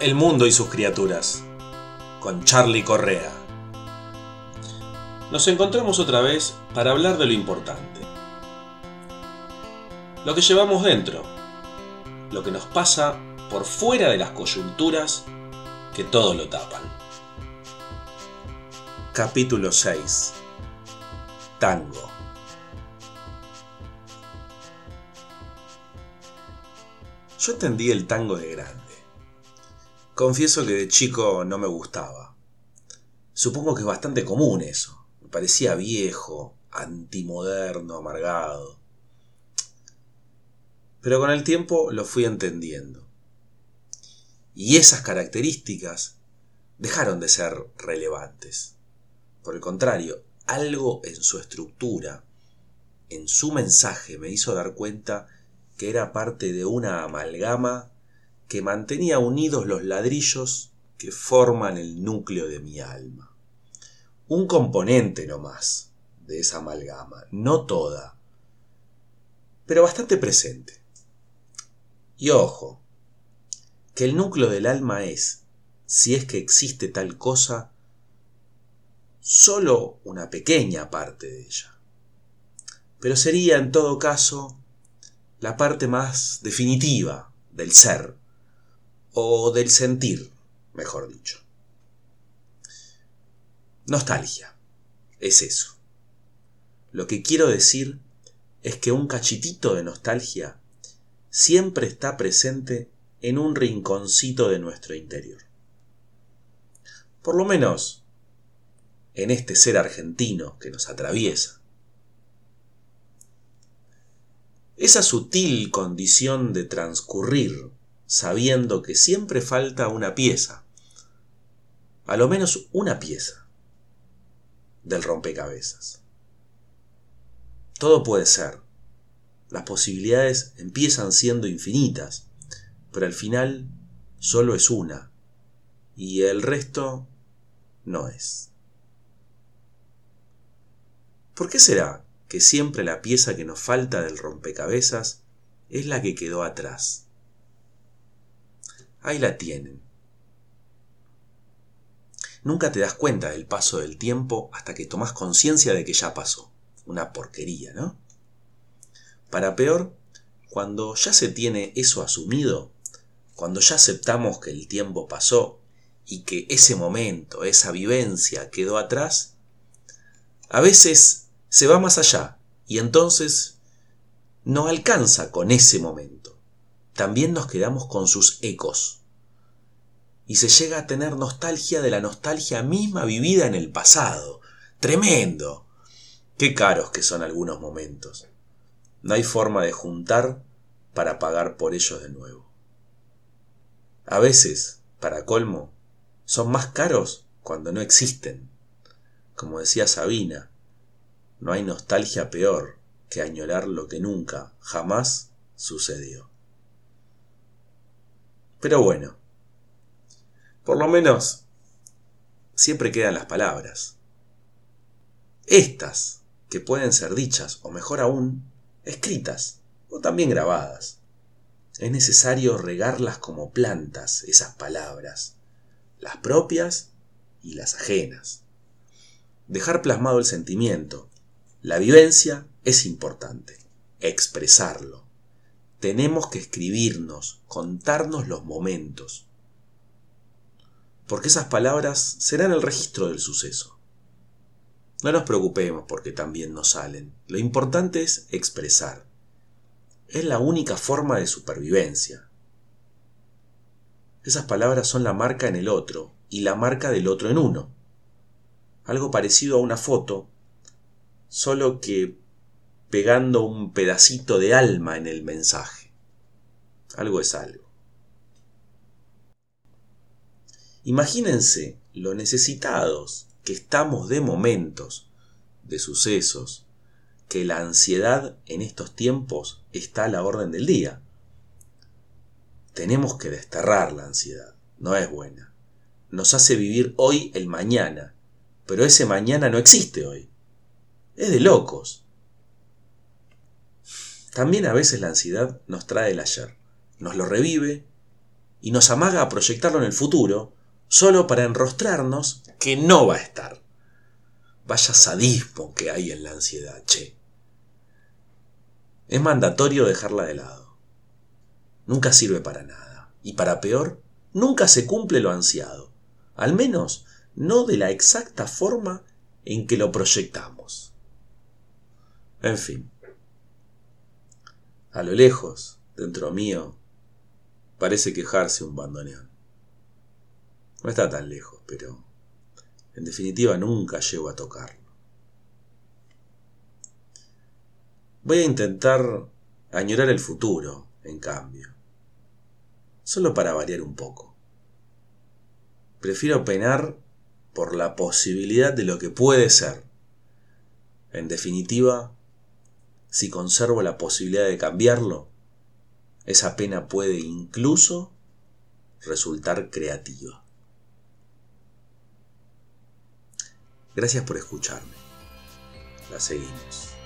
El mundo y sus criaturas, con Charlie Correa. Nos encontramos otra vez para hablar de lo importante. Lo que llevamos dentro, lo que nos pasa por fuera de las coyunturas que todo lo tapan. Capítulo 6. Tango. Yo entendí el tango de grande. Confieso que de chico no me gustaba. Supongo que es bastante común eso. Me parecía viejo, antimoderno, amargado. Pero con el tiempo lo fui entendiendo. Y esas características dejaron de ser relevantes. Por el contrario, algo en su estructura, en su mensaje, me hizo dar cuenta que era parte de una amalgama que mantenía unidos los ladrillos que forman el núcleo de mi alma. Un componente no más de esa amalgama, no toda, pero bastante presente. Y ojo, que el núcleo del alma es, si es que existe tal cosa, solo una pequeña parte de ella. Pero sería en todo caso la parte más definitiva del ser, o del sentir, mejor dicho. Nostalgia, es eso. Lo que quiero decir es que un cachitito de nostalgia siempre está presente en un rinconcito de nuestro interior. Por lo menos en este ser argentino que nos atraviesa. Esa sutil condición de transcurrir sabiendo que siempre falta una pieza, a lo menos una pieza del rompecabezas. Todo puede ser. Las posibilidades empiezan siendo infinitas, pero al final solo es una, y el resto no es. ¿Por qué será que siempre la pieza que nos falta del rompecabezas es la que quedó atrás. Ahí la tienen. Nunca te das cuenta del paso del tiempo hasta que tomas conciencia de que ya pasó. Una porquería, ¿no? Para peor, cuando ya se tiene eso asumido, cuando ya aceptamos que el tiempo pasó y que ese momento, esa vivencia quedó atrás, a veces se va más allá y entonces no alcanza con ese momento. También nos quedamos con sus ecos. Y se llega a tener nostalgia de la nostalgia misma vivida en el pasado. Tremendo. Qué caros que son algunos momentos. No hay forma de juntar para pagar por ellos de nuevo. A veces, para colmo, son más caros cuando no existen. Como decía Sabina, no hay nostalgia peor que añorar lo que nunca, jamás sucedió. Pero bueno, por lo menos siempre quedan las palabras. Estas, que pueden ser dichas, o mejor aún, escritas, o también grabadas. Es necesario regarlas como plantas, esas palabras, las propias y las ajenas. Dejar plasmado el sentimiento, la vivencia es importante, expresarlo. Tenemos que escribirnos, contarnos los momentos. Porque esas palabras serán el registro del suceso. No nos preocupemos porque también nos salen. Lo importante es expresar. Es la única forma de supervivencia. Esas palabras son la marca en el otro y la marca del otro en uno. Algo parecido a una foto solo que pegando un pedacito de alma en el mensaje. Algo es algo. Imagínense lo necesitados que estamos de momentos, de sucesos, que la ansiedad en estos tiempos está a la orden del día. Tenemos que desterrar la ansiedad, no es buena. Nos hace vivir hoy el mañana, pero ese mañana no existe hoy. Es de locos. También a veces la ansiedad nos trae el ayer, nos lo revive y nos amaga a proyectarlo en el futuro, solo para enrostrarnos que no va a estar. Vaya sadismo que hay en la ansiedad, che. Es mandatorio dejarla de lado. Nunca sirve para nada. Y para peor, nunca se cumple lo ansiado. Al menos no de la exacta forma en que lo proyectamos. En fin. A lo lejos, dentro mío, parece quejarse un bandoneón. No está tan lejos, pero en definitiva nunca llego a tocarlo. Voy a intentar añorar el futuro, en cambio, solo para variar un poco. Prefiero penar por la posibilidad de lo que puede ser. En definitiva, si conservo la posibilidad de cambiarlo, esa pena puede incluso resultar creativa. Gracias por escucharme. La seguimos.